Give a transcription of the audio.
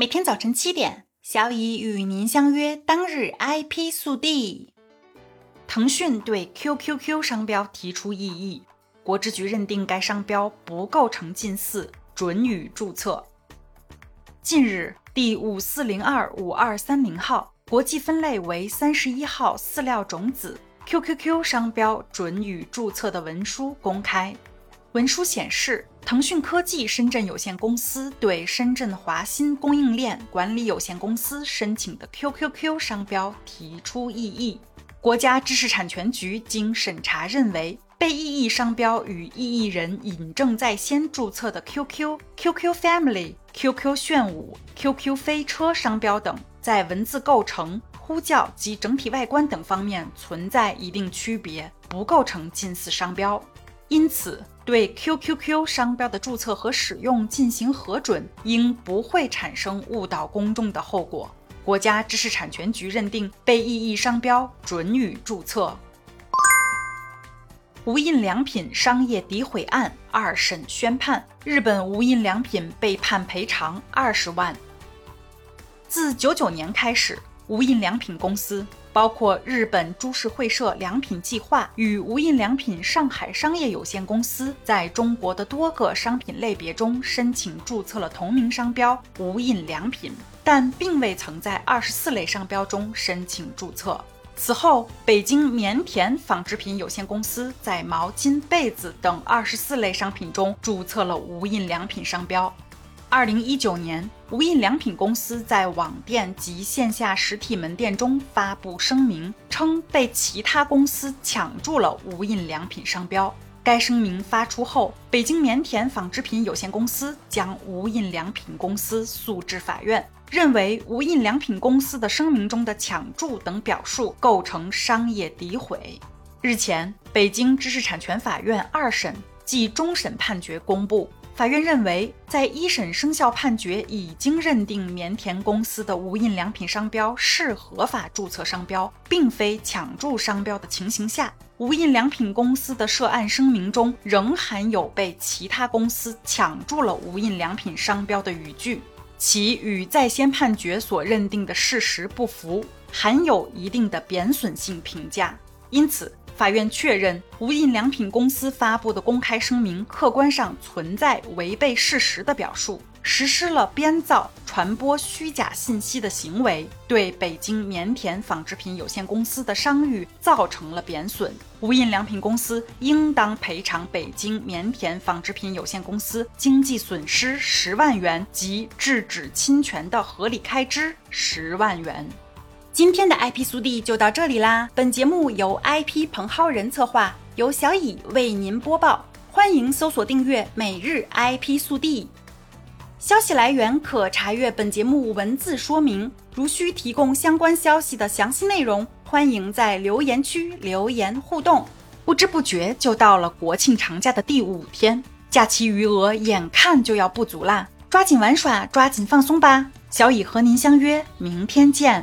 每天早晨七点，小乙与您相约当日 IP 速递。腾讯对 QQQ 商标提出异议，国之局认定该商标不构成近似，准予注册。近日，第五四零二五二三零号，国际分类为三十一号饲料种子 QQQ 商标准予注册的文书公开。文书显示，腾讯科技深圳有限公司对深圳华新供应链管理有限公司申请的 QQQ 商标提出异议。国家知识产权局经审查认为，被异议商标与异议人尹正在先注册的 QQ、QQ Family、QQ 炫舞、QQ 飞车商标等，在文字构成、呼叫及整体外观等方面存在一定区别，不构成近似商标。因此，对 QQQ 商标的注册和使用进行核准，应不会产生误导公众的后果。国家知识产权局认定被异议商标准予注册。无印良品商业诋毁案二审宣判，日本无印良品被判赔偿二十万。自九九年开始，无印良品公司。包括日本株式会社良品计划与无印良品上海商业有限公司在中国的多个商品类别中申请注册了同名商标“无印良品”，但并未曾在二十四类商标中申请注册。此后，北京棉田纺织品有限公司在毛巾、被子等二十四类商品中注册了“无印良品”商标。二零一九年，无印良品公司在网店及线下实体门店中发布声明，称被其他公司抢注了无印良品商标。该声明发出后，北京棉田纺织品有限公司将无印良品公司诉至法院，认为无印良品公司的声明中的抢注等表述构成商业诋毁。日前，北京知识产权法院二审暨终审判决公布。法院认为，在一审生效判决已经认定棉田公司的无印良品商标是合法注册商标，并非抢注商标的情形下，无印良品公司的涉案声明中仍含有被其他公司抢注了无印良品商标的语句，其与在先判决所认定的事实不符，含有一定的贬损性评价，因此。法院确认，无印良品公司发布的公开声明客观上存在违背事实的表述，实施了编造、传播虚假信息的行为，对北京棉田纺织品有限公司的商誉造成了贬损。无印良品公司应当赔偿北京棉田纺织品有限公司经济损失十万元及制止侵权的合理开支十万元。今天的 IP 速递就到这里啦！本节目由 IP 彭浩人策划，由小乙为您播报。欢迎搜索订阅每日 IP 速递。消息来源可查阅本节目文字说明。如需提供相关消息的详细内容，欢迎在留言区留言互动。不知不觉就到了国庆长假的第五天，假期余额眼看就要不足啦，抓紧玩耍，抓紧放松吧！小乙和您相约明天见。